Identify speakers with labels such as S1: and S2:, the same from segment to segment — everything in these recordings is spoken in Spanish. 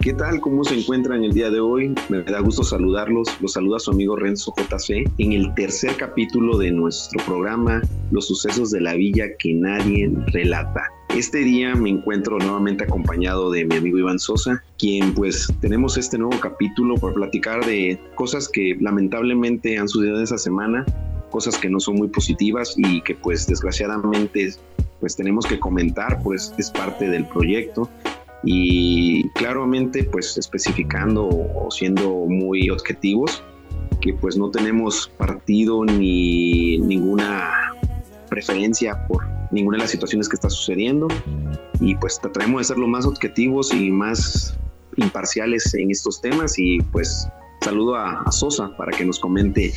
S1: ¿Qué tal? ¿Cómo se encuentran el día de hoy? Me da gusto saludarlos. Los saluda su amigo Renzo JC en el tercer capítulo de nuestro programa Los sucesos de la villa que nadie relata. Este día me encuentro nuevamente acompañado de mi amigo Iván Sosa, quien pues tenemos este nuevo capítulo para platicar de cosas que lamentablemente han sucedido esa semana, cosas que no son muy positivas y que pues desgraciadamente pues tenemos que comentar, pues es parte del proyecto. Y claramente pues especificando o siendo muy objetivos que pues no tenemos partido ni ninguna preferencia por ninguna de las situaciones que está sucediendo. Y pues trataremos de ser lo más objetivos y más imparciales en estos temas. Y pues saludo a, a Sosa para que nos comente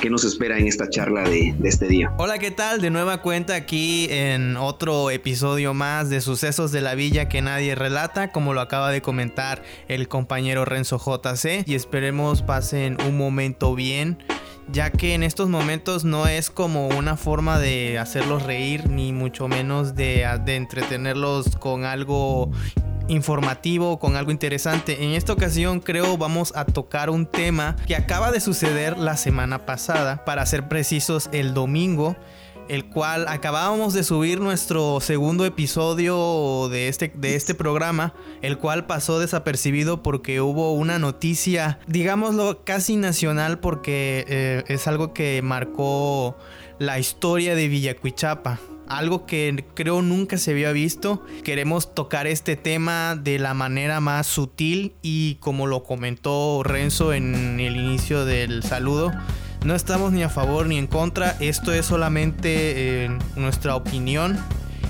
S1: ¿Qué nos espera en esta charla de, este día?
S2: Hola, ¿qué tal? De nueva cuenta aquí en otro episodio más de Sucesos de la Villa que nadie relata, como lo acaba de comentar el compañero Renzo JC, y esperemos pasen un momento bien ya que en estos momentos no es como una forma de hacerlos reír, ni mucho menos de, entretenerlos con algo informativo, con algo interesante. En esta ocasión creo vamos a tocar un tema que acaba de suceder la semana pasada, para ser precisos el domingo el cual acabábamos de subir nuestro segundo episodio de este, de este programa, el cual pasó desapercibido porque hubo una noticia, digámoslo, casi nacional porque eh, es algo que marcó la historia de Villacuichapa algo que creo nunca se había visto. Queremos tocar este tema de la manera más sutil y como lo comentó Renzo en el inicio del saludo. No estamos ni a favor ni en contra, esto es solamente eh, nuestra opinión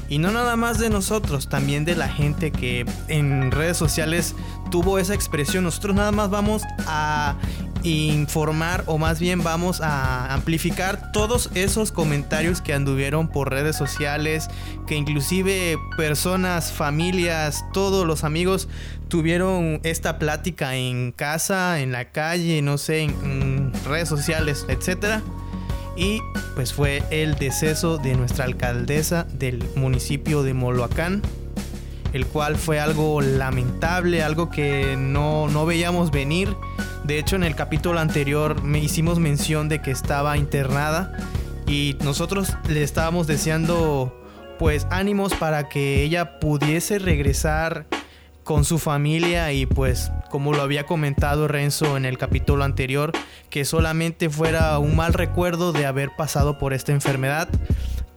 S2: y no nada más de nosotros, también de la gente que en redes sociales tuvo esa expresión. Nosotros nada más vamos a informar o más bien vamos a amplificar todos esos comentarios que anduvieron por redes sociales, que inclusive personas, familias, todos los amigos tuvieron esta plática en casa, en la calle, no sé, en, redes sociales, etcétera. Y pues fue el deceso de nuestra alcaldesa del municipio de Moloacán, el cual fue algo lamentable, algo que no, no veíamos venir de hecho, en el capítulo anterior me hicimos mención de que estaba internada y nosotros le estábamos deseando pues ánimos para que ella pudiese regresar con su familia y pues como lo había comentado Renzo en el capítulo anterior, que solamente fuera un mal recuerdo de haber pasado por esta enfermedad.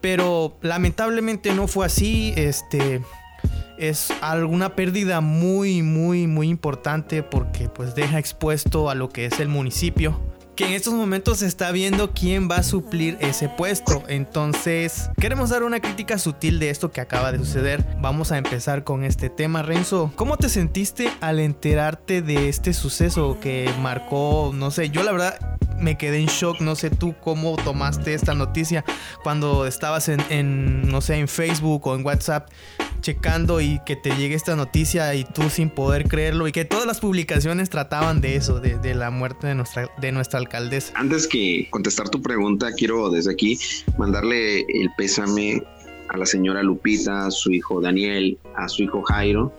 S2: Pero lamentablemente no fue así, este es alguna pérdida muy, muy, muy importante porque pues deja expuesto a lo que es el municipio. Que en estos momentos se está viendo quién va a suplir ese puesto. Entonces, queremos dar una crítica sutil de esto que acaba de suceder. Vamos a empezar con este tema, Renzo. ¿Cómo te sentiste al enterarte de este suceso que marcó, no sé, yo la verdad me quedé en shock. No sé tú cómo tomaste esta noticia cuando estabas en, no sé, en Facebook o en WhatsApp checando y que te llegue esta noticia y tú sin poder creerlo y que todas las publicaciones trataban de eso, de, la muerte de nuestra, de nuestra alcaldesa.
S1: Antes que contestar tu pregunta, quiero desde aquí mandarle el pésame a la señora Lupita, a su hijo Daniel, a su hijo Jairo,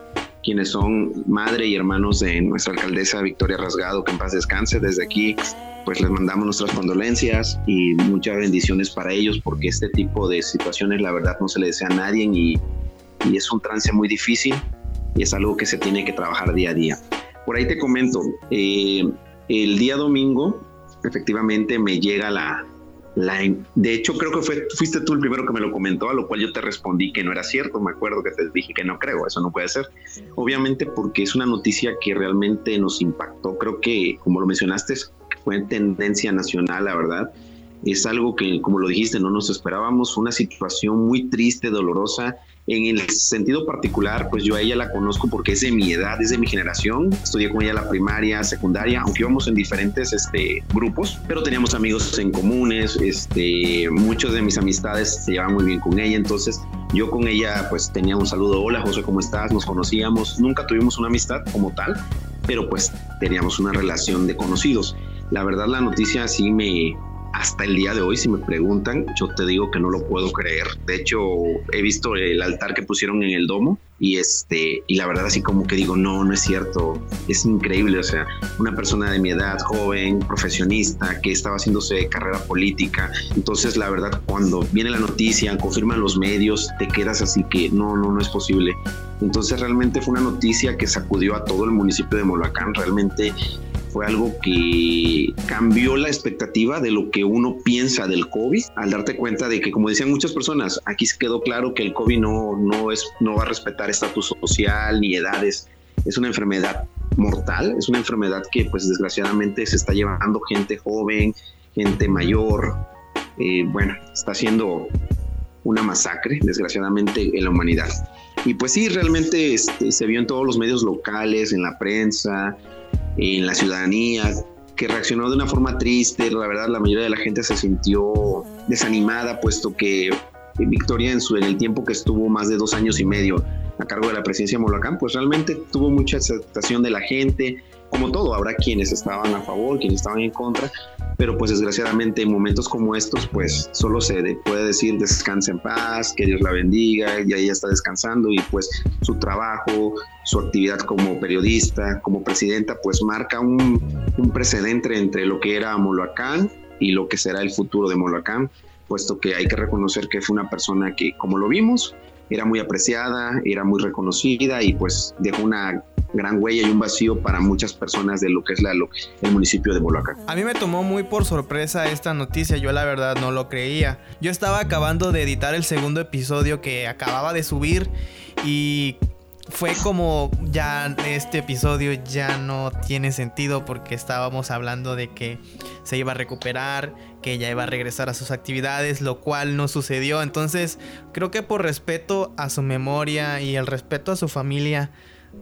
S1: quienes son madre y hermanos de nuestra alcaldesa Victoria Rasgado, que en paz descanse. Desde aquí pues les mandamos nuestras condolencias y muchas bendiciones para ellos porque este tipo de situaciones la verdad no se le desea a nadie y, y es un trance muy difícil y es algo que se tiene que trabajar día a día. Por ahí te comento, eh, el día domingo efectivamente me llega la, la, de hecho, creo que fue, fuiste tú el primero que me lo comentó, a lo cual yo te respondí que no era cierto. Me acuerdo que te dije que no creo, eso no puede ser. Obviamente porque es una noticia que realmente nos impactó. Creo que, como lo mencionaste, fue tendencia nacional, la verdad. Es algo que, como lo dijiste, no nos esperábamos, una situación muy triste, dolorosa. En el sentido particular, pues yo a ella la conozco porque es de mi edad, es de mi generación. Estudié con ella la primaria, secundaria, aunque íbamos en diferentes este, grupos, pero teníamos amigos en comunes. Este, muchos de mis amistades se llevaban muy bien con ella, entonces yo con ella pues tenía un saludo, hola José, ¿cómo estás? Nos conocíamos, nunca tuvimos una amistad como tal, pero pues teníamos una relación de conocidos. La verdad la noticia sí me, hasta el día de hoy, si me preguntan, yo te digo que no lo puedo creer. De hecho, he visto el altar que pusieron en el domo y este y la verdad así como que digo no no es cierto. Es increíble o sea una persona de mi edad joven profesionista que estaba haciéndose carrera política. Entonces la verdad cuando viene la noticia confirman los medios te quedas así que no no no es posible. Entonces realmente fue una noticia que sacudió a todo el municipio de Molacán realmente fue algo que cambió la expectativa de lo que uno piensa del COVID al darte cuenta de que, como decían muchas personas, aquí quedó claro que el COVID no, no, es, no va a respetar estatus social ni edades. Es una enfermedad mortal, es una enfermedad que pues desgraciadamente se está llevando gente joven, gente mayor. Eh, bueno, está haciendo una masacre, desgraciadamente, en la humanidad. Y pues sí, realmente este, se vio en todos los medios locales, en la prensa, en la ciudadanía, que reaccionó de una forma triste. La verdad, la mayoría de la gente se sintió desanimada, puesto que Victoria en, su, el tiempo que estuvo más de dos años y medio a cargo de la presidencia de Molacán, pues realmente tuvo mucha aceptación de la gente, como todo, habrá quienes estaban a favor, quienes estaban en contra, pero pues desgraciadamente en momentos como estos, pues solo se puede decir descansa en paz, que Dios la bendiga, y ahí está descansando y pues su trabajo, su actividad como periodista, como presidenta, pues marca un, un precedente entre lo que era Molacán y lo que será el futuro de Molacán, puesto que hay que reconocer que fue una persona que, como lo vimos, era muy apreciada, era muy reconocida y pues dejó una gran huella y un vacío para muchas personas de lo que es la, el municipio de Molacán.
S2: A mí me tomó muy por sorpresa esta noticia, yo la verdad no lo creía. Yo estaba acabando de editar el segundo episodio que acababa de subir y fue como ya este episodio ya no tiene sentido porque estábamos hablando de que se iba a recuperar, que ya iba a regresar a sus actividades, lo cual no sucedió. Entonces creo que por respeto a su memoria y el respeto a su familia,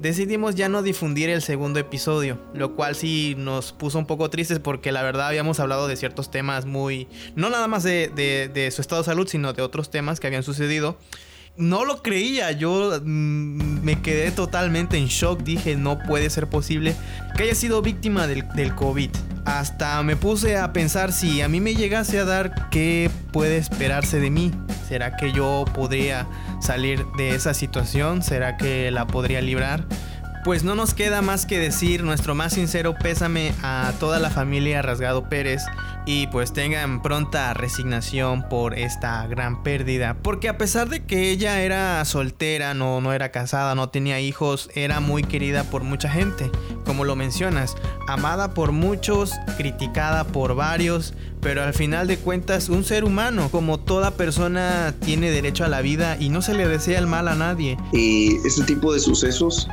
S2: decidimos ya no difundir el segundo episodio, lo cual sí nos puso un poco tristes porque la verdad habíamos hablado de ciertos temas muy, no nada más de, de, su estado de salud, sino de otros temas que habían sucedido. No lo creía, yo mm, me quedé totalmente en shock, dije no puede ser posible que haya sido víctima del, del COVID. Hasta me puse a pensar si a mí me llegase a dar, ¿qué puede esperarse de mí? ¿Será que yo podría salir de esa situación? ¿Será que la podría librar? Pues no nos queda más que decir nuestro más sincero pésame a toda la familia Rasgado Pérez y pues tengan pronta resignación por esta gran pérdida. Porque a pesar de que ella era soltera, no, no era casada, no tenía hijos, era muy querida por mucha gente, como lo mencionas, amada por muchos, criticada por varios, pero al final de cuentas un ser humano, como toda persona tiene derecho a la vida y no se le desea el mal a nadie.
S1: Y este tipo de sucesos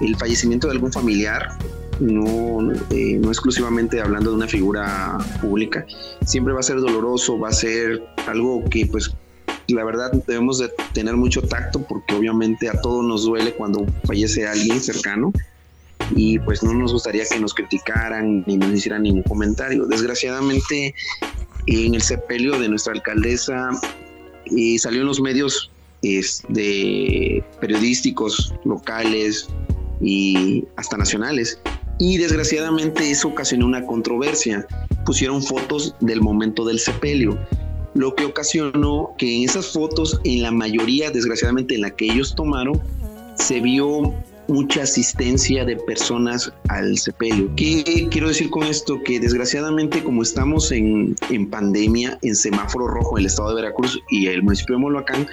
S1: el fallecimiento de algún familiar, no, eh, no exclusivamente hablando de una figura pública, siempre va a ser doloroso, va a ser algo que pues la verdad debemos de tener mucho tacto porque obviamente a todos nos duele cuando fallece alguien cercano y pues no nos gustaría que nos criticaran ni nos hicieran ningún comentario. Desgraciadamente en el sepelio de nuestra alcaldesa eh, salió en los medios de periodísticos locales, y hasta nacionales. Y desgraciadamente eso ocasionó una controversia. Pusieron fotos del momento del sepelio, lo que ocasionó que en esas fotos, en la mayoría, desgraciadamente en la que ellos tomaron, se vio mucha asistencia de personas al sepelio. ¿Qué quiero decir con esto? Que desgraciadamente como estamos en, en pandemia, en semáforo rojo en el estado de Veracruz y el municipio de Moloacán,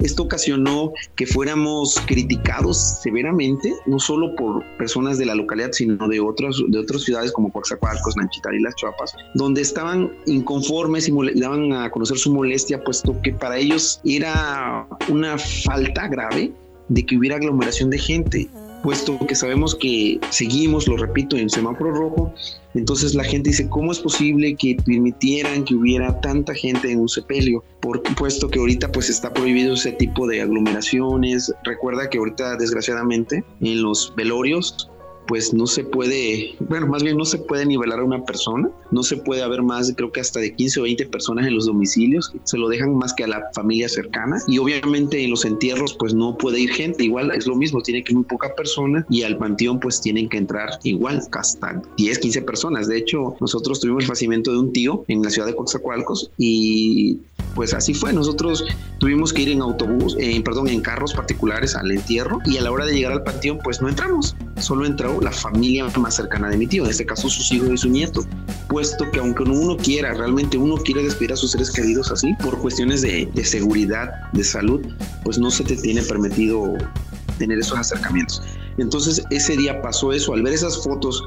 S1: esto ocasionó que fuéramos criticados severamente, no solo por personas de la localidad, sino de otras, de otras ciudades como Coaxacualcos, Nanchital y Las Chuapas, donde estaban inconformes y daban a conocer su molestia, puesto que para ellos era una falta grave de que hubiera aglomeración de gente, puesto que sabemos que seguimos, lo repito, en semáforo rojo, entonces la gente dice, ¿cómo es posible que permitieran que hubiera tanta gente en un sepelio? Por, puesto que ahorita pues está prohibido ese tipo de aglomeraciones. Recuerda que ahorita desgraciadamente en los velorios pues no se puede, bueno, más bien no se puede nivelar a una persona, no se puede haber más, creo que hasta de 15 o 20 personas en los domicilios, se lo dejan más que a la familia cercana y obviamente en los entierros pues no puede ir gente, igual es lo mismo, tiene que ir muy poca persona y al panteón pues tienen que entrar igual hasta 10, 15 personas. De hecho, nosotros tuvimos el fallecimiento de un tío en la ciudad de Coatzacoalcos y pues así fue. Nosotros tuvimos que ir en autobús, eh, perdón, en carros particulares al entierro y a la hora de llegar al panteón, pues no entramos. Solo entró la familia más cercana de mi tío, en este caso sus hijos y su nieto. Puesto que aunque uno quiera, realmente uno quiere despedir a sus seres queridos así, por cuestiones de, de seguridad, de salud, pues no se te tiene permitido tener esos acercamientos. Entonces ese día pasó eso, al ver esas fotos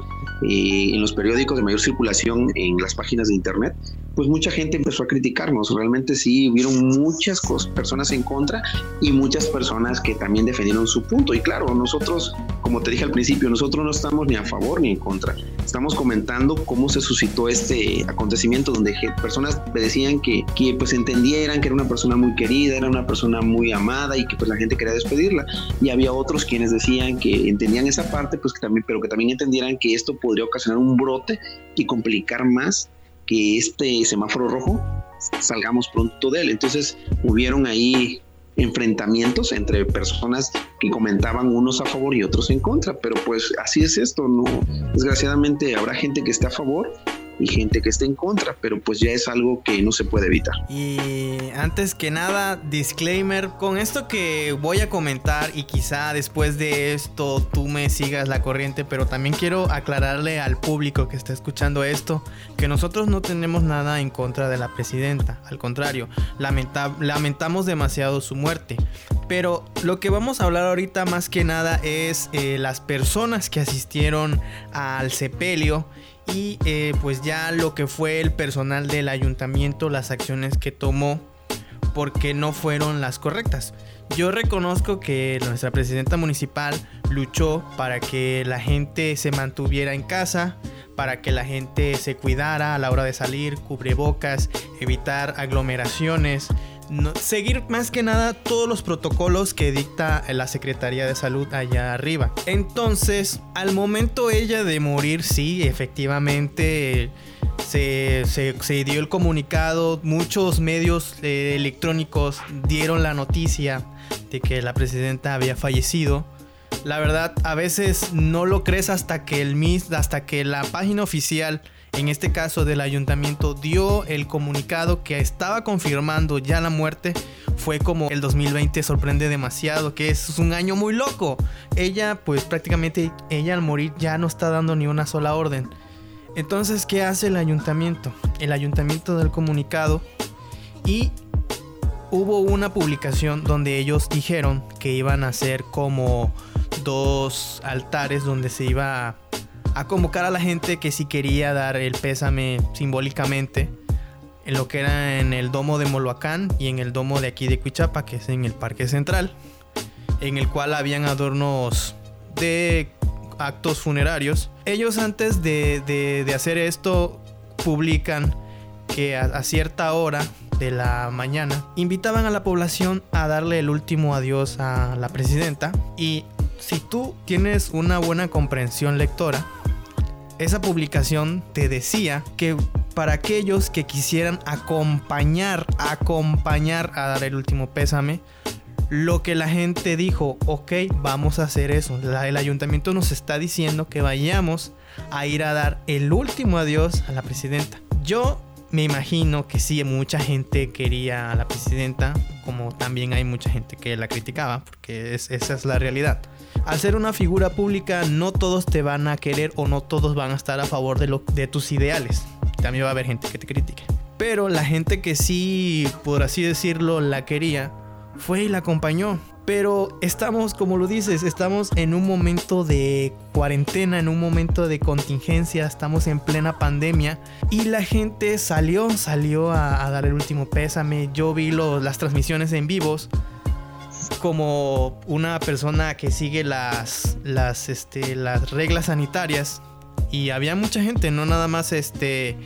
S1: eh, en los periódicos de mayor circulación en las páginas de internet, pues mucha gente empezó a criticarnos. Realmente sí, hubieron muchas personas en contra y muchas personas que también defendieron su punto. Y claro, nosotros, como te dije al principio, nosotros no estamos ni a favor ni en contra. Estamos comentando cómo se suscitó este acontecimiento donde personas decían que, que pues entendieran que era una persona muy querida, era una persona muy amada y que pues la gente quería despedirla. Y había otros quienes decían que entendían esa parte, pues que también, pero que también entendieran que esto podría ocasionar un brote y complicar más que este semáforo rojo salgamos pronto de él. Entonces hubieron ahí enfrentamientos entre personas que comentaban unos a favor y otros en contra, pero pues así es esto, no desgraciadamente habrá gente que esté a favor y gente que esté en contra, pero pues ya es algo que no se puede evitar.
S2: Y antes que nada, disclaimer, con esto que voy a comentar y quizá después de esto tú me sigas la corriente, pero también quiero aclararle al público que está escuchando esto que nosotros no tenemos nada en contra de la presidenta, al contrario, lamentamos demasiado su muerte. Pero lo que vamos a hablar ahorita más que nada es eh, las personas que asistieron al sepelio y eh, pues ya lo que fue el personal del ayuntamiento, las acciones que tomó porque no fueron las correctas. Yo reconozco que nuestra presidenta municipal luchó para que la gente se mantuviera en casa, para que la gente se cuidara a la hora de salir, cubrebocas, evitar aglomeraciones, seguir más que nada todos los protocolos que dicta la Secretaría de Salud allá arriba. Entonces, al momento ella de morir, sí, efectivamente se, dio el comunicado, muchos medios eh, electrónicos dieron la noticia de que la presidenta había fallecido. La verdad, a veces no lo crees hasta que el MIS, hasta que la página oficial en este caso del ayuntamiento, dio el comunicado que estaba confirmando ya la muerte, fue como el 2020 sorprende demasiado, que es un año muy loco. Ella, pues prácticamente, ella al morir ya no está dando ni una sola orden. Entonces, ¿qué hace el ayuntamiento? El ayuntamiento del comunicado y hubo una publicación donde ellos dijeron que iban a hacer como dos altares donde se iba a a convocar a la gente que sí quería dar el pésame simbólicamente en lo que era en el domo de Moloacán y en el domo de aquí de Cuichapa, que es en el Parque Central, en el cual habían adornos de actos funerarios. Ellos antes de, hacer esto publican que a cierta hora de la mañana invitaban a la población a darle el último adiós a la presidenta y si tú tienes una buena comprensión lectora, esa publicación te decía que para aquellos que quisieran acompañar, acompañar a dar el último pésame, lo que la gente dijo, ok, vamos a hacer eso. el ayuntamiento nos está diciendo que vayamos a ir a dar el último adiós a la presidenta. Yo me imagino que sí, mucha gente quería a la presidenta, como también hay mucha gente que la criticaba, porque esa es la realidad al ser una figura pública no todos te van a querer o no todos van a estar a favor de, lo, de tus ideales. También va a haber gente que te critique. Pero la gente que sí, por así decirlo, la quería, fue y la acompañó. Pero estamos, como lo dices, estamos en un momento de cuarentena, en un momento de contingencia, estamos en plena pandemia y la gente salió, salió a, dar el último pésame. Yo vi las transmisiones en vivos como una persona que sigue las, las, este, las reglas sanitarias y había mucha gente, no nada más este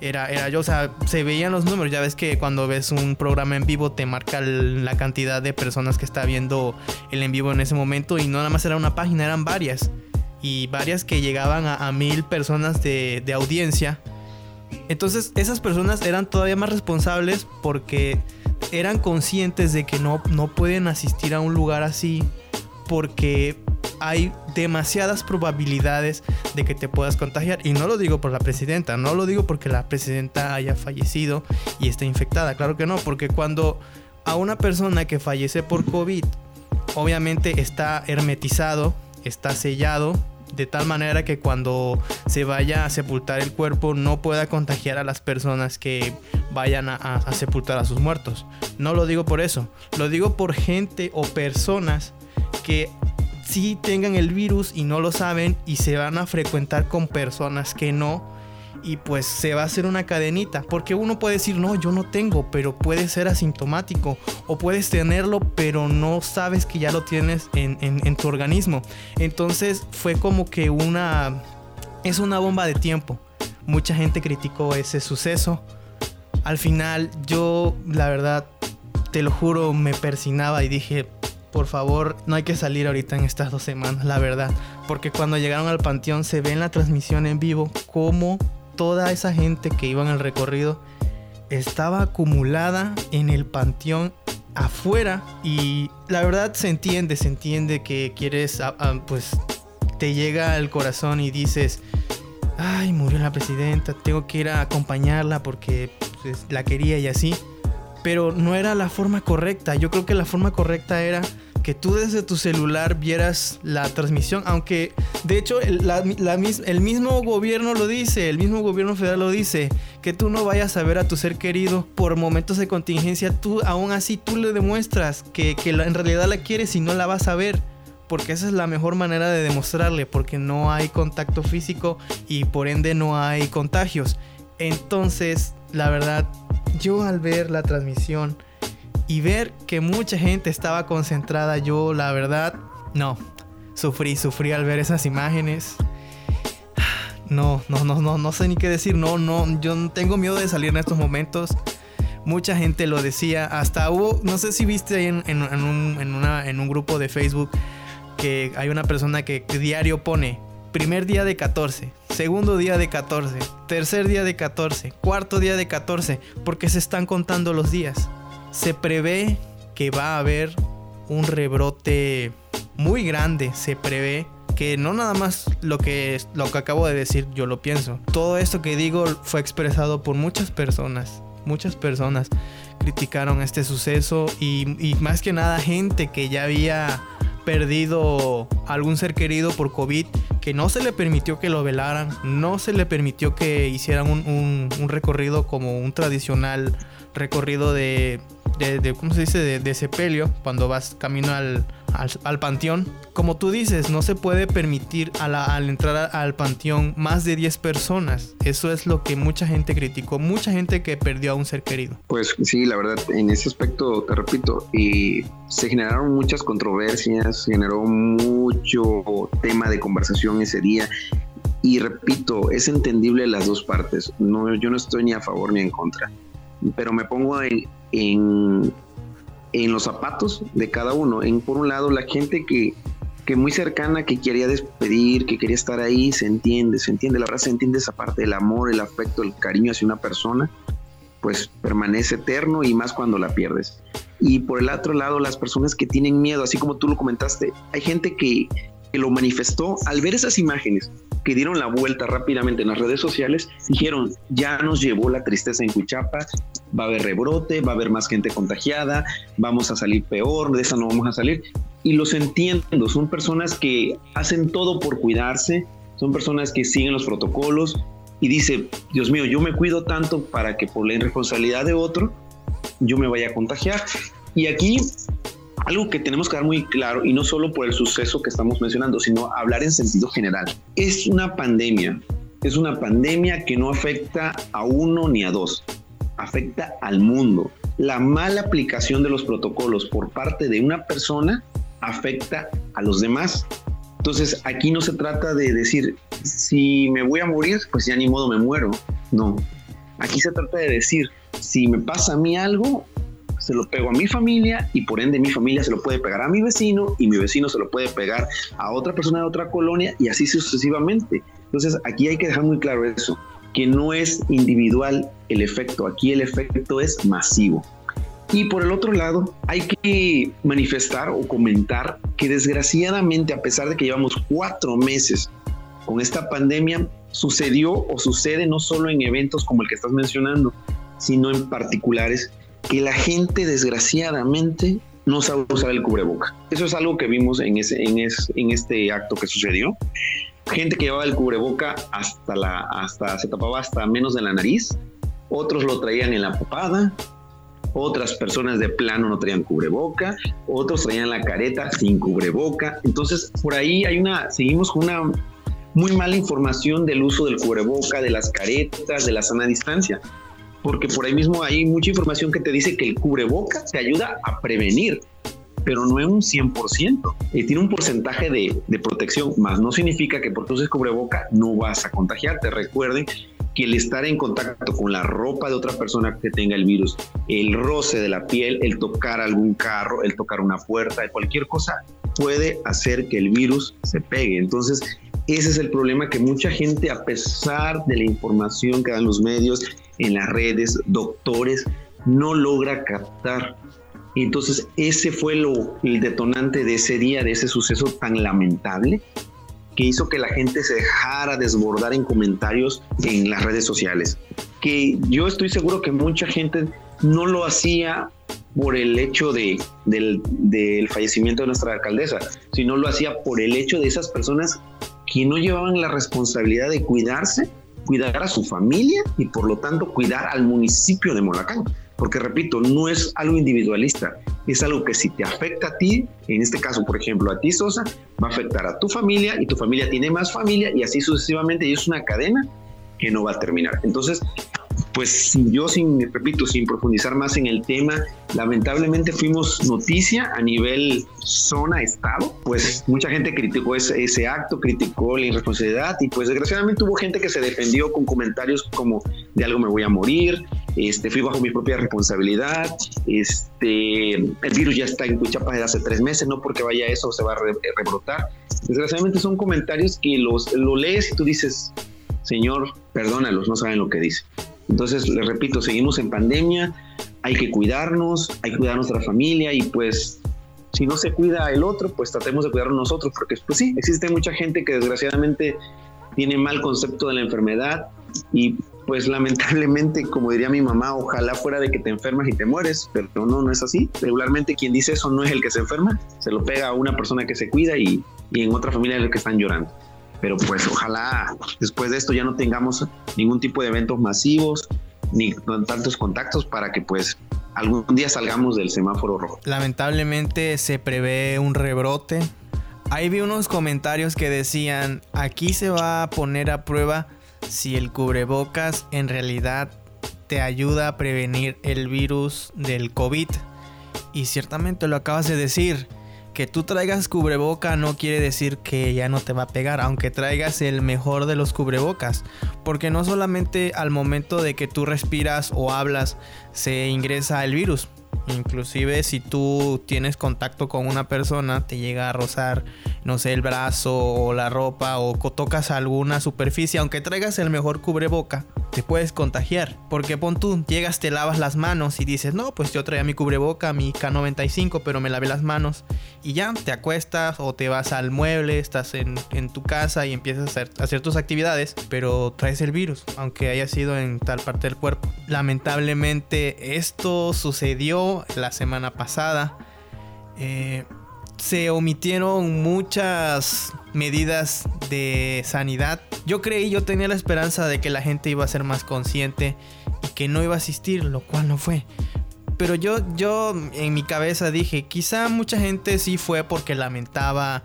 S2: era, era yo, o sea, se veían los números, ya ves que cuando ves un programa en vivo te marca la cantidad de personas que está viendo el en vivo en ese momento y no nada más era una página, eran varias. y varias que llegaban a, mil personas de, de audiencia. Entonces esas personas eran todavía más responsables porque eran conscientes de que no, no pueden asistir a un lugar así porque hay demasiadas probabilidades de que te puedas contagiar. Y no lo digo por la presidenta, no lo digo porque la presidenta haya fallecido y esté infectada. Claro que no, porque cuando a una persona que fallece por COVID, obviamente está hermetizado, está sellado de tal manera que cuando se vaya a sepultar el cuerpo no pueda contagiar a las personas que vayan a, sepultar a sus muertos. No lo digo por eso, lo digo por gente o personas que sí tengan el virus y no lo saben y se van a frecuentar con personas que no y pues se va a hacer una cadenita. Porque uno puede decir, no, yo no tengo, pero puede ser asintomático. O puedes tenerlo, pero no sabes que ya lo tienes en, tu organismo. Entonces fue como que una... Es una bomba de tiempo. Mucha gente criticó ese suceso. Al final yo, la verdad, te lo juro, me persinaba y dije, por favor, no hay que salir ahorita en estas dos semanas, la verdad. Porque cuando llegaron al panteón se ve en la transmisión en vivo cómo toda esa gente que iba en el recorrido estaba acumulada en el panteón afuera y la verdad se entiende, se entiende que quieres, ah, ah, pues te llega al corazón y dices, ay, murió la presidenta, tengo que ir a acompañarla porque pues, la quería y así. Pero no era la forma correcta, yo creo que la forma correcta era que tú desde tu celular vieras la transmisión, aunque de hecho el, mismo gobierno lo dice, el mismo gobierno federal lo dice, que tú no vayas a ver a tu ser querido por momentos de contingencia, tú aún así tú le demuestras que en realidad la quieres y no la vas a ver porque esa es la mejor manera de demostrarle, porque no hay contacto físico y por ende no hay contagios. Entonces, la verdad, yo al ver la transmisión y ver que mucha gente estaba concentrada, yo la verdad, no, sufrí, sufrí al ver esas imágenes. No, no, no, no, no sé ni qué decir, no, no, yo tengo miedo de salir en estos momentos. Mucha gente lo decía, hasta hubo, no sé si viste ahí en, un, en un grupo de Facebook que hay una persona que diario pone primer día de 14, segundo día de 14, tercer día de 14, cuarto día de 14, porque se están contando los días se prevé que va a haber un rebrote muy grande. Se prevé que no nada más lo que, lo que acabo de decir, yo lo pienso. Todo esto que digo fue expresado por muchas personas. Muchas personas criticaron este suceso y, más que nada gente que ya había perdido algún ser querido por COVID, que no se le permitió que lo velaran, no se le permitió que hicieran un, un recorrido como un tradicional recorrido de de, ¿cómo se dice? De, sepelio, cuando vas camino al, al, panteón. Como tú dices, no se puede permitir a la, al entrar al panteón más de 10 personas. Eso es lo que mucha gente criticó, mucha gente que perdió a un ser querido.
S1: Pues sí, la verdad, en ese aspecto, te repito, y se generaron muchas controversias, se generó mucho tema de conversación ese día. Y repito, es entendible las dos partes. No, yo no estoy ni a favor ni en contra pero me pongo en, en, los zapatos de cada uno. En, por un lado, la gente que, que muy cercana, que quería despedir, que quería estar ahí, se entiende, se entiende, la verdad se entiende esa parte del amor, el afecto, el cariño hacia una persona, pues permanece eterno y más cuando la pierdes. Y por el otro lado, las personas que tienen miedo, así como tú lo comentaste, hay gente que, que lo manifestó al ver esas imágenes que dieron la vuelta rápidamente en las redes sociales, dijeron, ya nos llevó la tristeza en Cuchapa, va a haber rebrote, va a haber más gente contagiada, vamos a salir peor, de esa no vamos a salir. Y los entiendo, son personas que hacen todo por cuidarse, son personas que siguen los protocolos y dice, Dios mío, yo me cuido tanto para que por la irresponsabilidad de otro, yo me vaya a contagiar. Y aquí algo que tenemos que dar muy claro, y no solo por el suceso que estamos mencionando, sino hablar en sentido general. Es una pandemia, es una pandemia que no afecta a uno ni a dos, afecta al mundo. La mala aplicación de los protocolos por parte de una persona afecta a los demás. Entonces aquí no se trata de decir, si me voy a morir, pues ya ni modo me muero. No, aquí se trata de decir, si me pasa a mí algo, se lo pego a mi familia y por ende mi familia se lo puede pegar a mi vecino y mi vecino se lo puede pegar a otra persona de otra colonia y así sucesivamente. Entonces aquí hay que dejar muy claro eso, que no es individual el efecto, aquí el efecto es masivo. Y por el otro lado, hay que manifestar o comentar que desgraciadamente, a pesar de que llevamos cuatro meses con esta pandemia, sucedió o sucede no solo en eventos como el que estás mencionando, sino en particulares, que la gente desgraciadamente no sabe usar el cubreboca. Eso es algo que vimos en, este acto que sucedió. Gente que llevaba el cubreboca hasta la, hasta, se tapaba hasta menos de la nariz, otros lo traían en la papada, otras personas de plano no traían cubreboca, otros traían la careta sin cubreboca. Entonces, por ahí hay una, seguimos con una muy mala información del uso del cubreboca, de las caretas, de la sana distancia. Porque por ahí mismo hay mucha información que te dice que el cubreboca te ayuda a prevenir, pero no es un 100%. Y tiene un porcentaje de, de protección, más no significa que por tu uses cubreboca no vas a contagiarte. Recuerden que el estar en contacto con la ropa de otra persona que tenga el virus, el roce de la piel, el tocar algún carro, el tocar una puerta, cualquier cosa puede hacer que el virus se pegue. Entonces, ese es el problema que mucha gente, a pesar de la información que dan los medios, en las redes, doctores, no logra captar. Entonces, ese fue lo, el detonante de ese día, de ese suceso tan lamentable, que hizo que la gente se dejara desbordar en comentarios en las redes sociales. Que yo estoy seguro que mucha gente no lo hacía por el hecho de, del, del fallecimiento de nuestra alcaldesa, sino lo hacía por el hecho de esas personas que no llevaban la responsabilidad de cuidarse, cuidar a su familia y por lo tanto cuidar al municipio de Molacán. Porque repito, no es algo individualista, es algo que si te afecta a ti, en este caso, por ejemplo, a ti Sosa, va a afectar a tu familia y tu familia tiene más familia y así sucesivamente y es una cadena que no va a terminar. Entonces, pues yo sin, repito, sin profundizar más en el tema, lamentablemente fuimos noticia a nivel zona, estado, pues mucha gente criticó ese, ese, acto, criticó la irresponsabilidad y pues desgraciadamente hubo gente que se defendió con comentarios como de algo me voy a morir, este, fui bajo mi propia responsabilidad, este, el virus ya está en Cuchapa desde hace tres meses, no porque vaya eso se va a rebrotar. Desgraciadamente son comentarios que los, lo lees y tú dices, Señor, perdónalos, no saben lo que dicen. Entonces, les repito, seguimos en pandemia, hay que cuidarnos, hay que cuidar a nuestra familia y pues si no se cuida el otro, pues tratemos de cuidarnos nosotros, porque pues sí, existe mucha gente que desgraciadamente tiene mal concepto de la enfermedad y pues lamentablemente, como diría mi mamá, ojalá fuera de que te enfermas y te mueres, pero no, no es así. Regularmente quien dice eso no es el que se enferma, se lo pega a una persona que se cuida y, y en otra familia es el que están llorando pero pues ojalá después de esto ya no tengamos ningún tipo de eventos masivos ni tantos contactos para que pues algún día salgamos del semáforo rojo.
S2: Lamentablemente se prevé un rebrote. Ahí vi unos comentarios que decían, aquí se va a poner a prueba si el cubrebocas en realidad te ayuda a prevenir el virus del COVID. Y ciertamente lo acabas de decir que tú traigas cubreboca no quiere decir que ya no te va a pegar, aunque traigas el mejor de los cubrebocas. Porque no solamente al momento de que tú respiras o hablas se ingresa el virus. Inclusive si tú tienes contacto con una persona, te llega a rozar, no sé, el brazo o la ropa o tocas alguna superficie, aunque traigas el mejor cubreboca, te puedes contagiar. Porque pon tú, llegas, te lavas las manos y dices, no, pues yo traía mi cubreboca, mi K95, pero me lavé las manos. Y ya te acuestas o te vas al mueble, estás en, tu casa y empiezas a hacer, a hacer tus actividades, pero traes el virus, aunque haya sido en tal parte del cuerpo. Lamentablemente esto sucedió la semana pasada. Eh, se omitieron muchas medidas de sanidad. Yo creí, yo tenía la esperanza de que la gente iba a ser más consciente y que no iba a asistir, lo cual no fue. Pero yo, yo en mi cabeza dije, quizá mucha gente sí fue porque lamentaba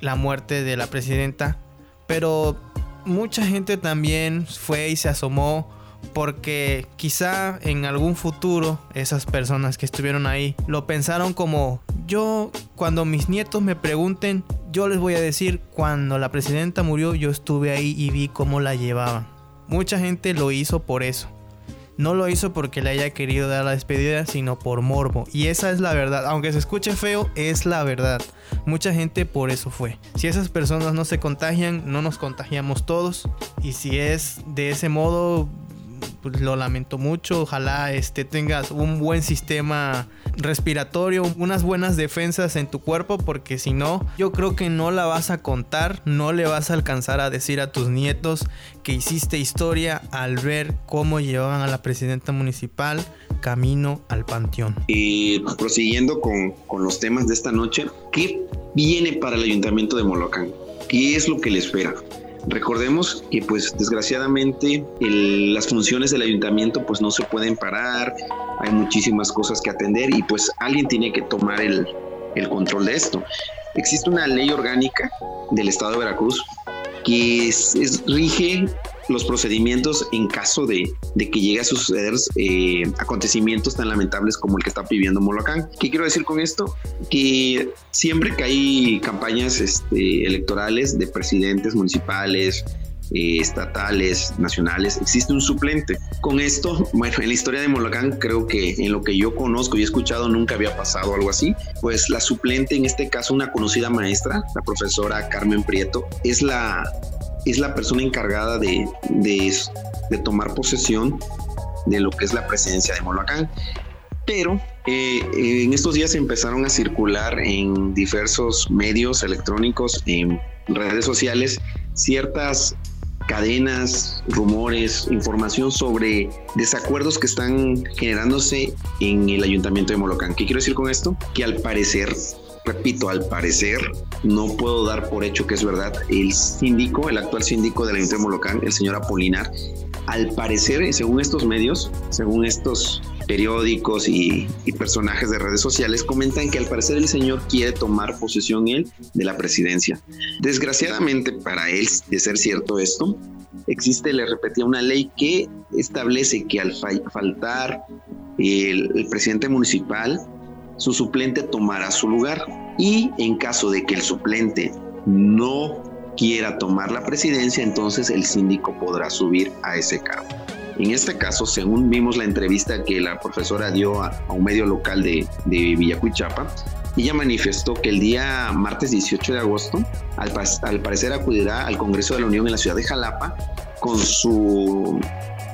S2: la muerte de la presidenta, pero mucha gente también fue y se asomó porque quizá en algún futuro esas personas que estuvieron ahí lo pensaron como yo cuando mis nietos me pregunten, yo les voy a decir cuando la presidenta murió yo estuve ahí y vi cómo la llevaban. Mucha gente lo hizo por eso. no lo hizo porque le haya querido dar la despedida, sino por morbo. Y esa es la verdad. Aunque se escuche feo, es la verdad. Mucha gente por eso fue. Si esas personas no se contagian, no nos contagiamos todos. Y si es de ese modo, pues, lo lamento mucho. Ojalá este, tengas un buen sistema respiratorio, unas buenas defensas en tu cuerpo, porque si no, yo creo que no la vas a contar, no le vas a alcanzar a decir a tus nietos que hiciste historia al ver cómo llevaban a la presidenta municipal camino al panteón.
S1: Y prosiguiendo con, con los temas de esta noche, ¿qué viene para el ayuntamiento de Moloacán? ¿Qué es lo que le espera? Recordemos que pues desgraciadamente las funciones del ayuntamiento pues no se pueden parar, hay muchísimas cosas que atender y pues alguien tiene que tomar el, el control de esto. Existe una ley orgánica del estado de Veracruz que es, rige los procedimientos en caso de, que llegue a suceder eh, acontecimientos tan lamentables como el que está viviendo Molocán. ¿Qué quiero decir con esto? Que siempre que hay campañas este, electorales de presidentes municipales, eh, estatales, nacionales, existe un suplente. Con esto, bueno, en la historia de Molocán creo que en lo que yo conozco y he escuchado nunca había pasado algo así, pues la suplente, en este caso una conocida maestra, la profesora Carmen Prieto, es la, es la persona encargada de, de, tomar posesión de lo que es la presidencia de Molocán. Pero eh, en estos días empezaron a circular en diversos medios electrónicos, en redes sociales, ciertas cadenas, rumores, información sobre desacuerdos que están generándose en el ayuntamiento de Molocán. ¿Qué quiero decir con esto? Que al parecer, repito, al parecer, no puedo dar por hecho que es verdad, el síndico, el actual síndico del ayuntamiento Molocán, el señor Apolinar, al parecer, según estos medios, según estos periódicos y, personajes de redes sociales comentan que al parecer el señor quiere tomar posesión él de la presidencia. Desgraciadamente para él, de ser cierto esto, existe, le repetía, una ley que establece que al faltar el presidente municipal, su suplente tomará su lugar y en caso de que el suplente no quiera tomar la presidencia, entonces el síndico podrá subir a ese cargo. En este caso, según vimos la entrevista que la profesora dio a, un medio local de, de Villacuichapa, ella manifestó que el día martes 18 de agosto, al, al parecer acudirá al Congreso de la Unión en la ciudad de Jalapa con su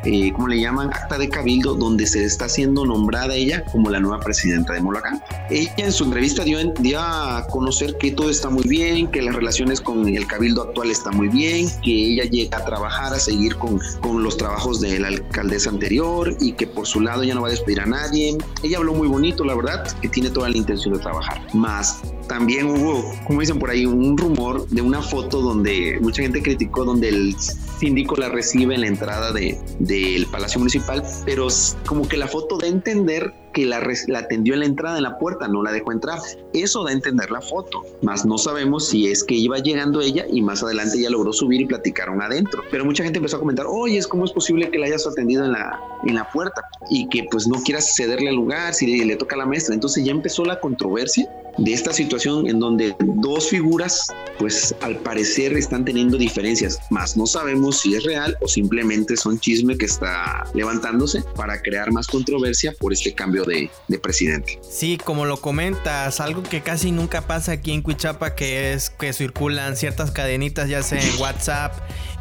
S1: eh, ¿cómo le llaman? Acta de cabildo, donde se está siendo nombrada ella como la nueva presidenta de Molacán. Ella en su entrevista dio, dio, a conocer que todo está muy bien, que las relaciones con el cabildo actual están muy bien, que ella llega a trabajar, a seguir con, con los trabajos de la alcaldesa anterior y que por su lado ya no va a despedir a nadie. Ella habló muy bonito, la verdad, que tiene toda la intención de trabajar. Más también hubo, como dicen por ahí, un rumor de una foto donde mucha gente criticó, donde el síndico la recibe en la entrada de, del Palacio Municipal, pero como que la foto da a entender que la, la, atendió en la entrada, en la puerta, no la dejó entrar. Eso da a entender la foto, más no sabemos si es que iba llegando ella y más adelante ya logró subir y platicaron adentro. Pero mucha gente empezó a comentar, oye, cómo es posible que la hayas atendido en la, en la puerta y que pues no quieras cederle el lugar si le, le toca a la maestra. Entonces ya empezó la controversia de esta situación en donde dos figuras, pues al parecer están teniendo diferencias, más no sabemos si es real o simplemente son chisme que está levantándose para crear más controversia por este cambio de, de presidente.
S2: Sí, como lo comentas, algo que casi nunca pasa aquí en Cuichapa, que es que circulan ciertas cadenitas, ya sea en WhatsApp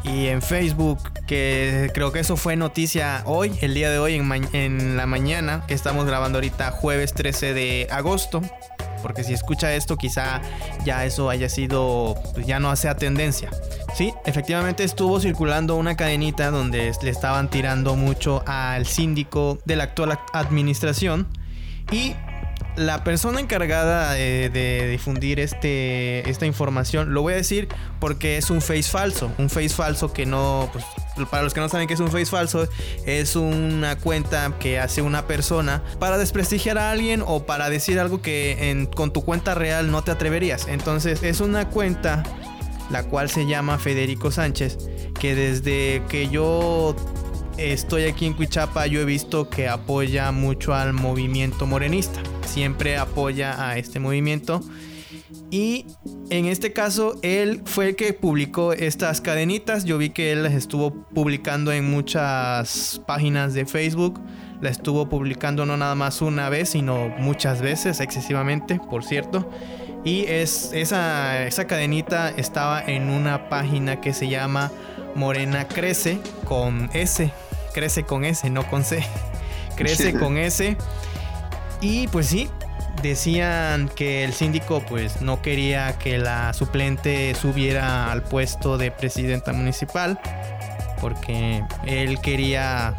S2: y en Facebook, que creo que eso fue noticia hoy, el día de hoy, en, en la mañana, que estamos grabando ahorita jueves 13 de agosto porque si escucha esto quizá ya eso haya sido, pues ya no sea tendencia. Sí, efectivamente estuvo circulando una cadenita donde le estaban tirando mucho al síndico de la actual administración y la persona encargada de, difundir este, esta información, lo voy a decir porque es un face falso, un face falso que no, pues, para los que no saben qué es un face falso, es una cuenta que hace una persona para desprestigiar a alguien o para decir algo que con tu cuenta real no te atreverías. Entonces es una cuenta la cual se llama Federico Sánchez, que desde que yo estoy aquí en Cuichapa yo he visto que apoya mucho al movimiento morenista. Siempre apoya a este movimiento. Y en este caso, él fue el que publicó estas cadenitas. Yo vi que él las estuvo publicando en muchas páginas de Facebook. La estuvo publicando no nada más una vez, sino muchas veces, excesivamente, por cierto. Y es, esa, esa cadenita estaba en una página que se llama Morena Crece con S. Crece con S, no con C. Crece con S. Y pues sí, decían que el síndico pues no quería que la suplente subiera al puesto de presidenta municipal porque él quería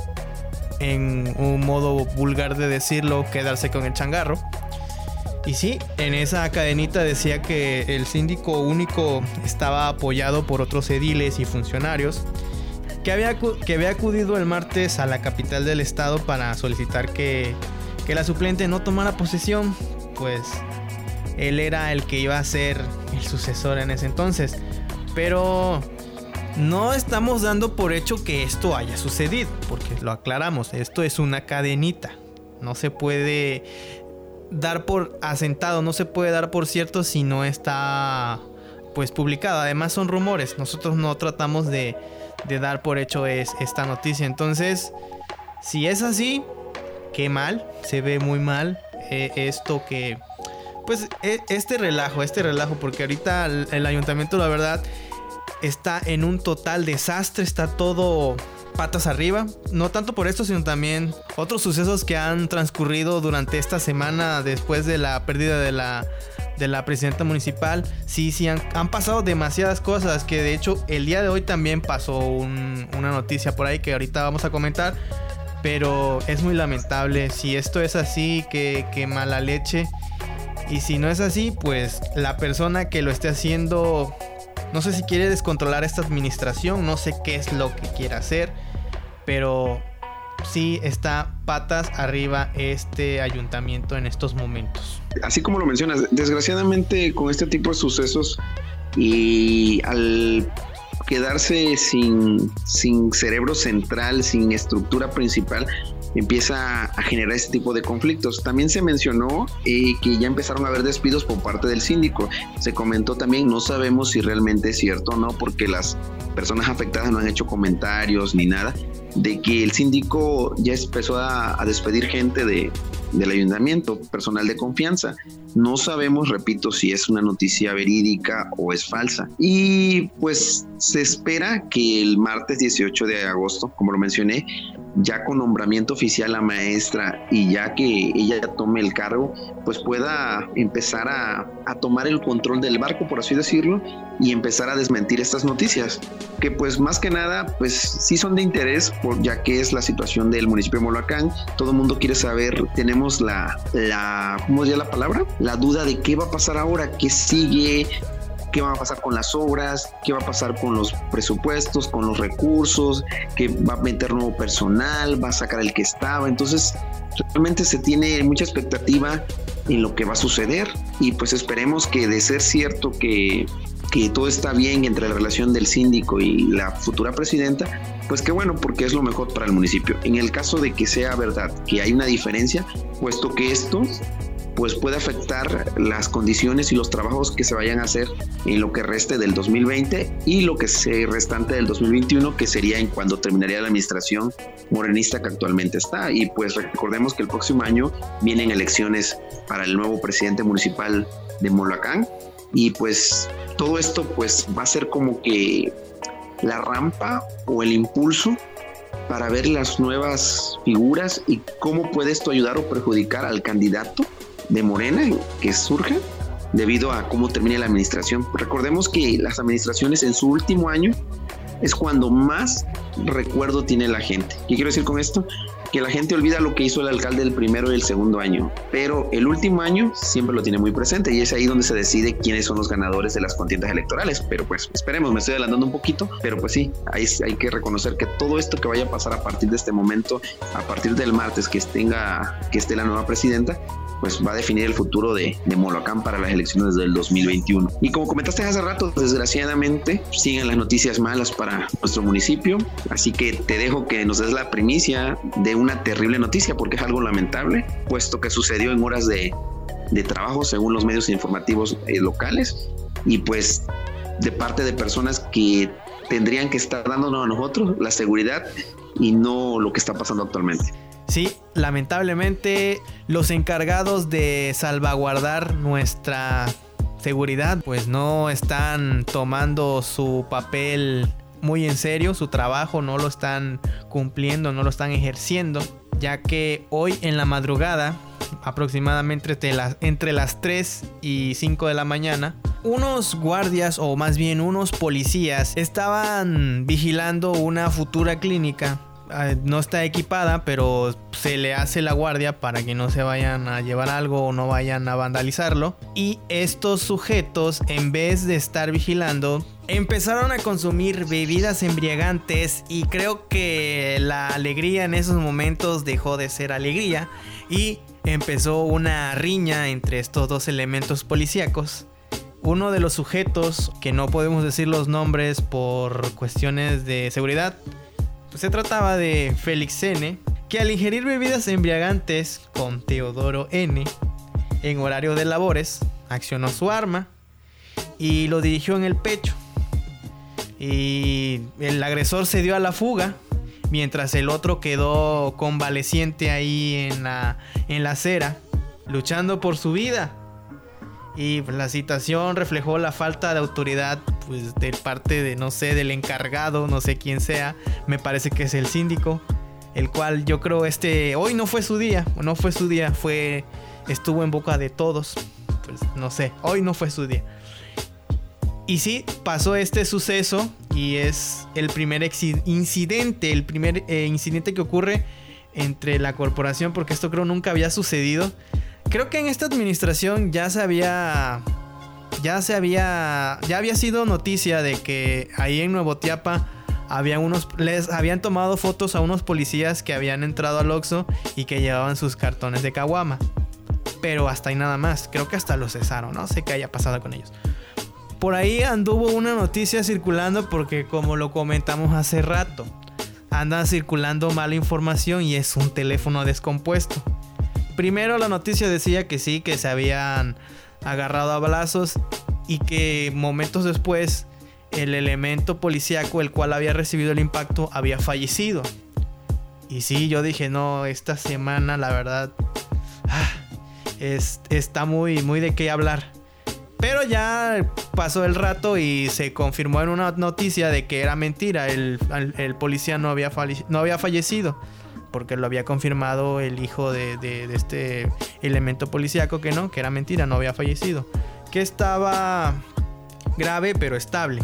S2: en un modo vulgar de decirlo quedarse con el changarro. Y sí, en esa cadenita decía que el síndico único estaba apoyado por otros ediles y funcionarios que había, que había acudido el martes a la capital del estado para solicitar que, que la suplente no tomara posesión pues él era el que iba a ser el sucesor en ese entonces. Pero no estamos dando por hecho que esto haya sucedido, porque lo aclaramos, esto es una cadenita. No se puede dar por asentado, no se puede dar por cierto si no está pues publicado. Además son rumores, nosotros no tratamos de, de dar por hecho es, esta noticia. Entonces, si es así, qué mal, se ve muy mal. Eh, esto que... Pues e, este relajo, este relajo, porque ahorita el, ayuntamiento la verdad está en un total desastre, está todo patas arriba. No tanto por esto, sino también otros sucesos que han transcurrido durante esta semana después de la pérdida de la, de la presidenta municipal. Sí, sí, han, pasado demasiadas cosas que de hecho el día de hoy también pasó una noticia por ahí que ahorita vamos a comentar. Pero es muy lamentable. Si esto es así, que, mala leche. Y si no es así, pues la persona que lo esté haciendo, no sé si quiere descontrolar esta administración, no sé qué es lo que quiere hacer, pero sí está patas arriba este ayuntamiento en estos momentos.
S1: Así como lo mencionas, desgraciadamente con este tipo de sucesos y al quedarse sin, sin cerebro central, sin estructura principal, empieza a generar este tipo de conflictos. También se mencionó eh, que ya empezaron a haber despidos por parte del síndico. Se comentó también, no sabemos si realmente es cierto o no, porque las personas afectadas no han hecho comentarios ni nada, de que el síndico ya empezó a, a despedir gente de, del ayuntamiento, personal de confianza. No sabemos, repito, si es una noticia verídica o es falsa. Y pues se espera que el martes 18 de agosto, como lo mencioné, ya con nombramiento oficial la maestra y ya que ella tome el cargo, pues pueda empezar a, tomar el control del barco, por así decirlo, y empezar a desmentir estas noticias, que pues más que nada, pues sí son de interés, ya que es la situación del municipio de Molacán, todo el mundo quiere saber, tenemos la, la, ¿cómo es la palabra? La duda de qué va a pasar ahora, qué sigue, qué va a pasar con las obras, qué va a pasar con los presupuestos, con los recursos, que va a meter nuevo personal, va a sacar el que estaba. Entonces, realmente se tiene mucha expectativa en lo que va a suceder y pues esperemos que de ser cierto que, que todo está bien entre la relación del síndico y la futura presidenta, pues qué bueno, porque es lo mejor para el municipio. En el caso de que sea verdad que hay una diferencia, puesto que esto pues puede afectar las condiciones y los trabajos que se vayan a hacer en lo que reste del 2020 y lo que se restante del 2021, que sería en cuando terminaría la administración morenista que actualmente está. Y pues recordemos que el próximo año vienen elecciones para el nuevo presidente municipal de Molacán y pues todo esto pues va a ser como que la rampa o el impulso para ver las nuevas figuras y cómo puede esto ayudar o perjudicar al candidato de Morena que surge debido a cómo termina la administración. Recordemos que las administraciones en su último año es cuando más recuerdo tiene la gente. ¿Qué quiero decir con esto? Que la gente olvida lo que hizo el alcalde del primero y el segundo año, pero el último año siempre lo tiene muy presente y es ahí donde se decide quiénes son los ganadores de las contiendas electorales. Pero pues esperemos, me estoy adelantando un poquito, pero pues sí, hay, hay que reconocer que todo esto que vaya a pasar a partir de este momento, a partir del martes que, tenga, esté la nueva presidenta, pues va a definir el futuro de, de Molocán para las elecciones del 2021. Y como comentaste hace rato, desgraciadamente siguen las noticias malas para nuestro municipio, así que te dejo que nos des la primicia de una terrible noticia porque es algo lamentable, puesto que sucedió en horas de, de trabajo según los medios informativos eh, locales y pues de parte de personas que tendrían que estar dándonos a nosotros la seguridad y no lo que está pasando actualmente.
S2: Sí, lamentablemente los encargados de salvaguardar nuestra seguridad pues no están tomando su papel muy en serio, su trabajo no lo están cumpliendo, no lo están ejerciendo, ya que hoy en la madrugada, aproximadamente entre las, entre las 3 y 5 de la mañana, unos guardias o más bien unos policías estaban vigilando una futura clínica Ah, no está equipada, pero se le hace la guardia para que no se vayan a llevar algo o no vayan a vandalizarlo. Y estos sujetos, en vez de estar vigilando, empezaron a consumir bebidas embriagantes y creo que la alegría en esos momentos dejó de ser alegría y empezó una riña entre estos dos elementos policíacos. Uno de los sujetos, que no podemos decir los nombres por cuestiones de seguridad, se trataba de Félix N., que al ingerir bebidas embriagantes con Teodoro N. en horario de labores, accionó su arma y lo dirigió en el pecho. Y el agresor se dio a la fuga, mientras el otro quedó convaleciente ahí en la, en la acera, luchando por su vida. Y la situación reflejó la falta de autoridad pues de parte de no sé del encargado, no sé quién sea, me parece que es el síndico, el cual yo creo este hoy no fue su día, no fue su día, fue estuvo en boca de todos. Pues no sé, hoy no fue su día. Y sí, pasó este suceso y es el primer incidente, el primer eh, incidente que ocurre entre la corporación, porque esto creo nunca había sucedido creo que en esta administración ya se había ya se había ya había sido noticia de que ahí en Nuevo Tiapa unos les habían tomado fotos a unos policías que habían entrado al Oxxo y que llevaban sus cartones de caguama. Pero hasta ahí nada más, creo que hasta los cesaron, no sé qué haya pasado con ellos. Por ahí anduvo una noticia circulando porque como lo comentamos hace rato, anda circulando mala información y es un teléfono descompuesto. Primero la noticia decía que sí, que se habían agarrado a balazos y que momentos después el elemento policíaco el cual había recibido el impacto había fallecido. Y sí, yo dije, no, esta semana la verdad ah, está muy, muy de qué hablar. Pero ya pasó el rato y se confirmó en una noticia de que era mentira, el, policía no había, no había fallecido porque lo había confirmado el hijo de, este elemento policíaco que no, que era mentira, no había fallecido, que estaba grave pero estable.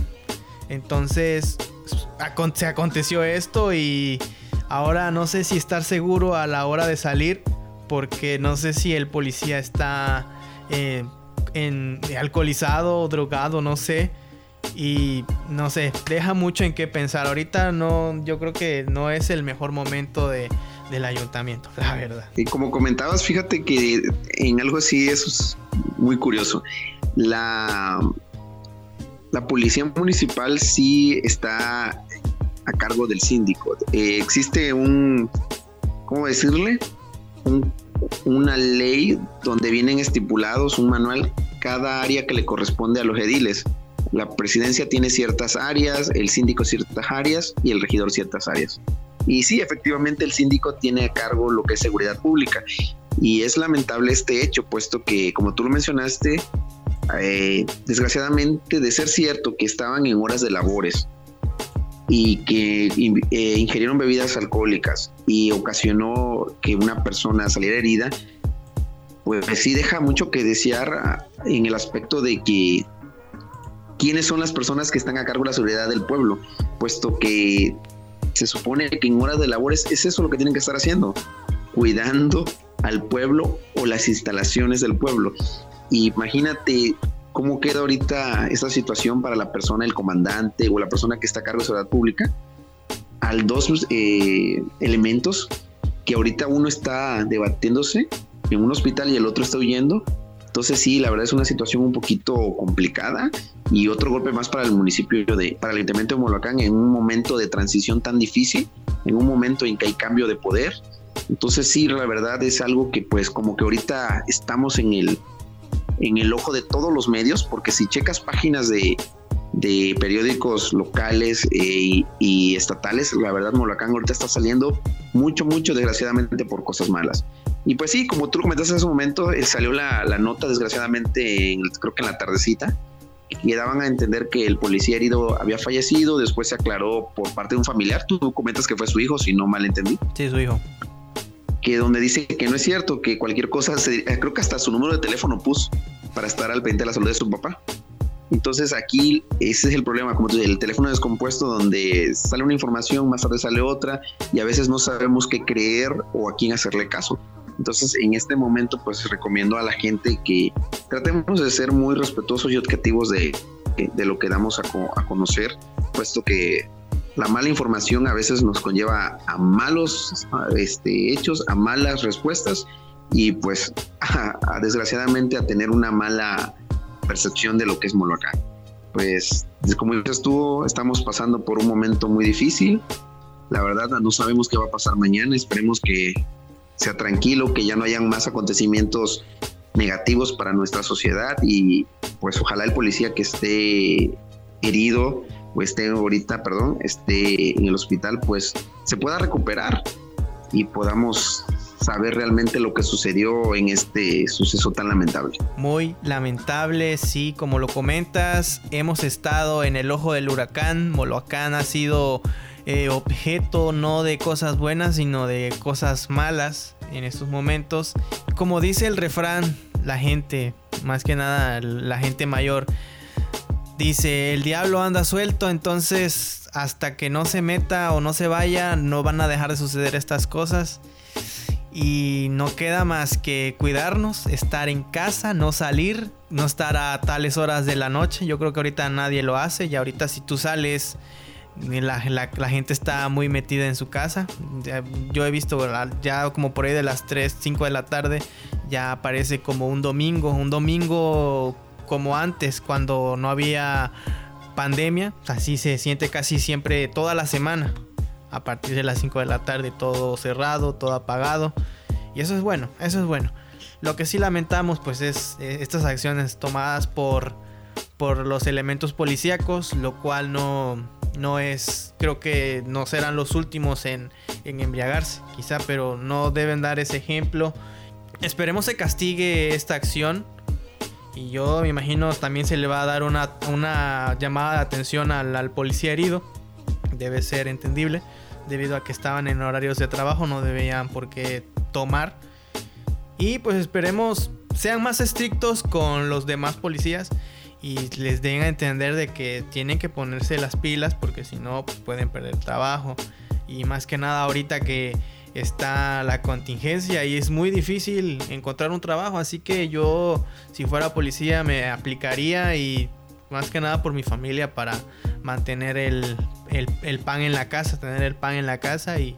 S2: Entonces se aconteció esto y ahora no sé si estar seguro a la hora de salir porque no sé si el policía está eh, en, alcoholizado o drogado, no sé. Y no sé, deja mucho en qué pensar. Ahorita no, yo creo que no es el mejor momento de, del ayuntamiento, la verdad.
S1: Y como comentabas, fíjate que en algo así es muy curioso. La, la policía municipal sí está a cargo del síndico. Eh, existe un, ¿cómo decirle? Una ley donde vienen estipulados un manual cada área que le corresponde a los ediles. La presidencia tiene ciertas áreas, el síndico ciertas áreas y el regidor ciertas áreas. Y sí, efectivamente el síndico tiene a cargo lo que es seguridad pública. Y es lamentable este hecho, puesto que, como tú lo mencionaste, eh, desgraciadamente, de ser cierto que estaban en horas de labores y que eh, bebidas alcohólicas y ocasionó que una persona saliera herida, pues sí deja mucho que desear en el aspecto de que quiénes son las personas que están a cargo de la seguridad del pueblo, puesto que se supone que en horas de labores es eso lo que tienen que estar haciendo, cuidando al pueblo o las instalaciones del pueblo. imagínate cómo queda ahorita esta situación para la persona, el comandante o la persona que está a cargo de seguridad pública, al dos eh, elementos que ahorita uno está debatiéndose en un hospital y el otro está huyendo. Entonces sí, la verdad es una situación un poquito complicada y otro golpe más para el municipio de, para el Ayuntamiento de en un momento de transición tan difícil, en un momento en que hay cambio de poder. Entonces sí, la verdad es algo que pues como que ahorita estamos en el, en el ojo de todos los medios, porque si checas páginas de, de periódicos locales eh, y, estatales, la verdad Molacán ahorita está saliendo mucho, mucho desgraciadamente por cosas malas. Y pues sí, como tú comentaste en ese momento, eh, salió la, la, nota desgraciadamente, creo que en la tardecita, y daban a entender que el policía herido había fallecido, después se aclaró por parte de un familiar, tú comentas que fue su hijo, si no mal entendí.
S2: Sí, su hijo.
S1: Que donde dice que no es cierto, que cualquier cosa, se, creo que hasta su número de teléfono puso para estar al pendiente de la salud de su papá. Entonces aquí ese es el problema, como el teléfono descompuesto donde sale una información, más tarde sale otra y a veces no sabemos qué creer o a quién hacerle caso. Entonces en este momento pues recomiendo a la gente que tratemos de ser muy respetuosos y objetivos de, de lo que damos a, a conocer, puesto que la mala información a veces nos conlleva a malos este, hechos, a malas respuestas y pues desgraciadamente a tener una mala percepción de lo que es Moloacán. Pues, como dices tú, estamos pasando por un momento muy difícil. La verdad, no sabemos qué va a pasar mañana. Esperemos que sea tranquilo, que ya no hayan más acontecimientos negativos para nuestra sociedad y pues ojalá el policía que esté herido o esté ahorita, perdón, esté en el hospital, pues se pueda recuperar y podamos saber realmente lo que sucedió en este suceso tan lamentable.
S2: Muy lamentable, sí, como lo comentas, hemos estado en el ojo del huracán, Moloacán ha sido eh, objeto no de cosas buenas, sino de cosas malas en estos momentos. Como dice el refrán, la gente, más que nada la gente mayor, dice, el diablo anda suelto, entonces hasta que no se meta o no se vaya, no van a dejar de suceder estas cosas. Y no queda más que cuidarnos, estar en casa, no salir, no estar a tales horas de la noche. Yo creo que ahorita nadie lo hace y ahorita si tú sales, la, gente está muy metida en su casa. yo he visto ya como por ahí de las 3, 5 de la tarde, ya aparece como un domingo, un domingo como antes, cuando no había pandemia. Así se siente casi siempre toda la semana a partir de las 5 de la tarde todo cerrado, todo apagado. Y eso es bueno, eso es bueno. Lo que sí lamentamos pues es eh, estas acciones tomadas por, por los elementos policíacos, lo cual no, no es, creo que no serán los últimos en, en embriagarse, quizá, pero no deben dar ese ejemplo. Esperemos se castigue esta acción. Y yo me imagino también se le va a dar una, una llamada de atención al, al policía herido. Debe ser entendible debido a que estaban en horarios de trabajo, no debían por qué tomar. Y pues esperemos sean más estrictos con los demás policías y les den a entender de que tienen que ponerse las pilas porque si no pues, pueden perder trabajo. Y más que nada ahorita que está la contingencia y es muy difícil encontrar un trabajo. Así que yo si fuera policía me aplicaría y más que nada por mi familia para mantener el, pan en la casa, tener el pan en la casa y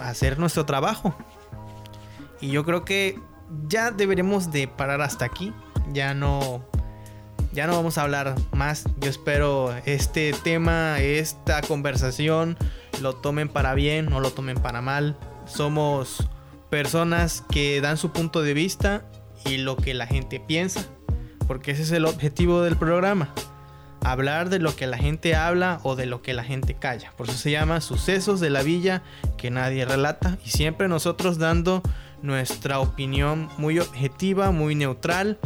S2: hacer nuestro trabajo. Y yo creo que ya deberemos de parar hasta aquí. Ya no ya no vamos a hablar más. Yo espero este tema, esta conversación lo tomen para bien o lo tomen para mal. Somos personas que dan su punto de vista y lo que la gente piensa porque ese es el objetivo del programa. Hablar de lo que la gente habla o de lo que la gente calla. Por eso se llama Sucesos de la Villa que nadie relata. Y siempre nosotros dando nuestra opinión muy objetiva, muy neutral.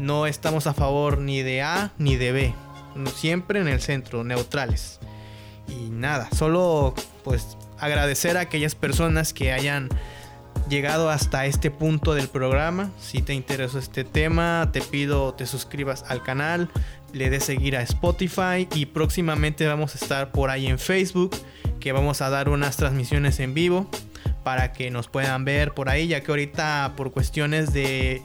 S2: No estamos a favor ni de A ni de B. Siempre en el centro, neutrales. Y nada, solo pues agradecer a aquellas personas que hayan llegado hasta este punto del programa. Si te interesó este tema, te pido te suscribas al canal, le des seguir a Spotify y próximamente vamos a estar por ahí en Facebook, que vamos a dar unas transmisiones en vivo para que nos puedan ver por ahí, ya que ahorita por cuestiones de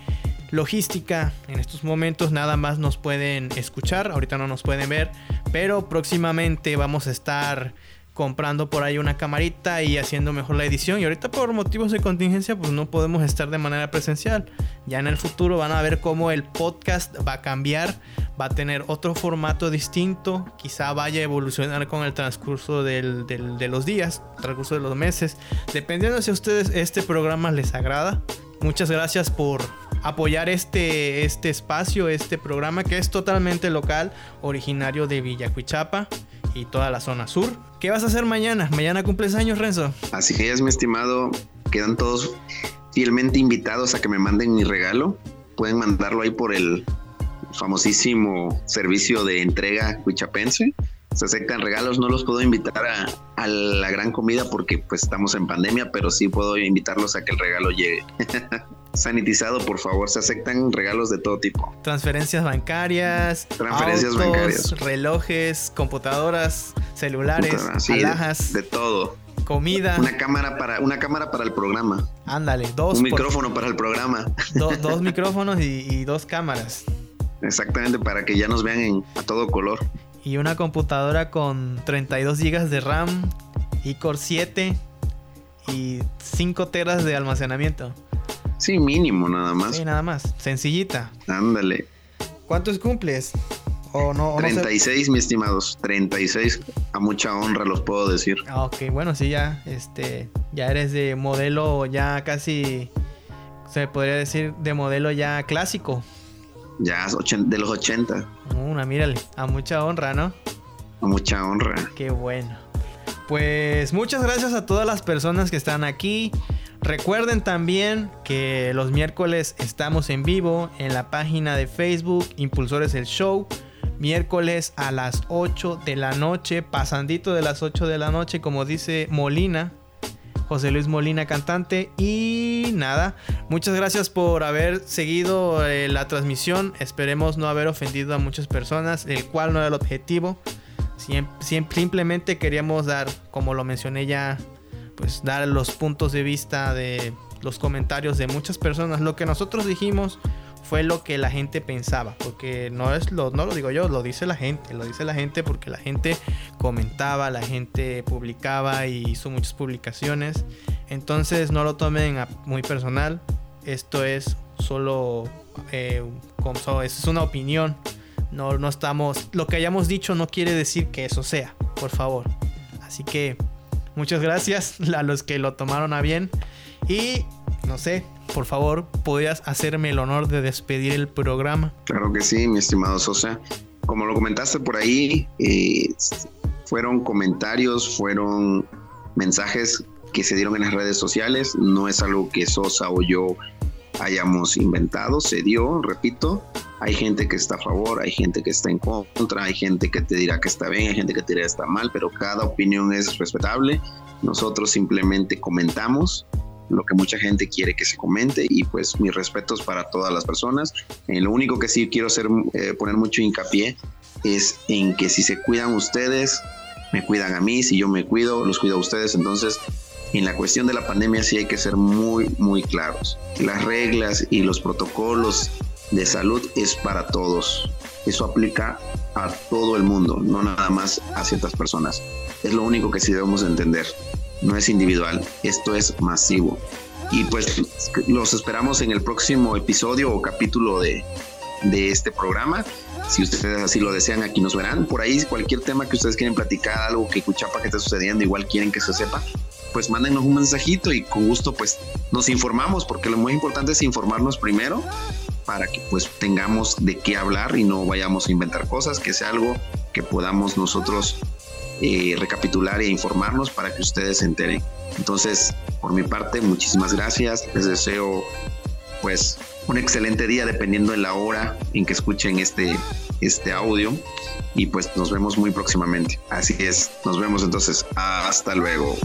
S2: logística en estos momentos nada más nos pueden escuchar, ahorita no nos pueden ver, pero próximamente vamos a estar comprando por ahí una camarita y haciendo mejor la edición. Y ahorita por motivos de contingencia pues no podemos estar de manera presencial. Ya en el futuro van a ver cómo el podcast va a cambiar, va a tener otro formato distinto, quizá vaya a evolucionar con el transcurso de los días, transcurso de los meses, dependiendo si a ustedes este programa les agrada. Muchas gracias por apoyar este, este espacio, este programa que es totalmente local, originario de Villacuichapa y toda la zona sur. ¿Qué vas a hacer mañana? Mañana cumples años, Renzo.
S1: Así que es, mi estimado. Quedan todos fielmente invitados a que me manden mi regalo. Pueden mandarlo ahí por el famosísimo servicio de entrega huichapense se aceptan regalos. No los puedo invitar a, la gran comida porque pues estamos en pandemia, pero sí puedo invitarlos a que el regalo llegue. Sanitizado, por favor. Se aceptan regalos de todo tipo.
S2: Transferencias bancarias,
S1: transferencias bancarias,
S2: relojes, computadoras, celulares, alhajas,
S1: de todo.
S2: Comida.
S1: Una cámara para, una cámara para el programa.
S2: Ándale, dos.
S1: Un micrófono para el programa.
S2: dos micrófonos y, y, dos cámaras.
S1: Exactamente, para que ya nos vean en, a todo color
S2: y una computadora con 32 GB de RAM, iCore 7 y 5 teras de almacenamiento.
S1: Sí, mínimo nada más.
S2: Sí, nada más. Sencillita.
S1: Ándale.
S2: ¿Cuántos cumples?
S1: ¿O no, 36, mi estimados. 36. A mucha honra los puedo decir.
S2: Ah, ok, bueno, sí, ya. Este. Ya eres de modelo ya casi. Se podría decir de modelo ya clásico.
S1: Ya, de los 80.
S2: Una, mírale, a mucha honra, ¿no?
S1: A mucha honra.
S2: Qué bueno. Pues muchas gracias a todas las personas que están aquí. Recuerden también que los miércoles estamos en vivo en la página de Facebook Impulsores el Show. Miércoles a las 8 de la noche, pasandito de las 8 de la noche, como dice Molina, José Luis Molina, cantante. Y nada, muchas gracias por haber seguido eh, la transmisión. Esperemos no haber ofendido a muchas personas, el cual no era el objetivo. simplemente queríamos dar, como lo mencioné ya, pues dar los puntos de vista de los comentarios de muchas personas. Lo que nosotros dijimos fue lo que la gente pensaba, porque no es lo no lo digo yo, lo dice la gente, lo dice la gente porque la gente comentaba, la gente publicaba y hizo muchas publicaciones. Entonces no lo tomen muy personal. Esto es solo eh, es una opinión. No, no estamos. Lo que hayamos dicho no quiere decir que eso sea, por favor. Así que muchas gracias a los que lo tomaron a bien. Y no sé, por favor, ¿podrías hacerme el honor de despedir el programa?
S1: Claro que sí, mi estimado Sosa. Como lo comentaste por ahí, eh, fueron comentarios, fueron mensajes que se dieron en las redes sociales. No es algo que Sosa o yo hayamos inventado, se dio, repito. Hay gente que está a favor, hay gente que está en contra, hay gente que te dirá que está bien, hay gente que te dirá que está mal, pero cada opinión es respetable. Nosotros simplemente comentamos lo que mucha gente quiere que se comente y pues mis respetos para todas las personas. Eh, lo único que sí quiero hacer, eh, poner mucho hincapié es en que si se cuidan ustedes, me cuidan a mí, si yo me cuido, los cuido a ustedes, entonces en la cuestión de la pandemia sí hay que ser muy, muy claros. Las reglas y los protocolos de salud es para todos. Eso aplica a todo el mundo, no nada más a ciertas personas. Es lo único que sí debemos entender no es individual, esto es masivo. Y pues los esperamos en el próximo episodio o capítulo de, este programa. Si ustedes así lo desean, aquí nos verán. Por ahí, cualquier tema que ustedes quieren platicar, algo que Cuchapa que esté sucediendo, igual quieren que se sepa, pues mándenos un mensajito y con gusto pues nos informamos, porque lo muy importante es informarnos primero para que pues tengamos de qué hablar y no vayamos a inventar cosas, que sea algo que podamos nosotros recapitular e informarnos para que ustedes se enteren. Entonces, por mi parte, muchísimas gracias. Les deseo pues un excelente día dependiendo de la hora en que escuchen este, este audio y pues nos vemos muy próximamente. Así es, nos vemos entonces. Hasta luego.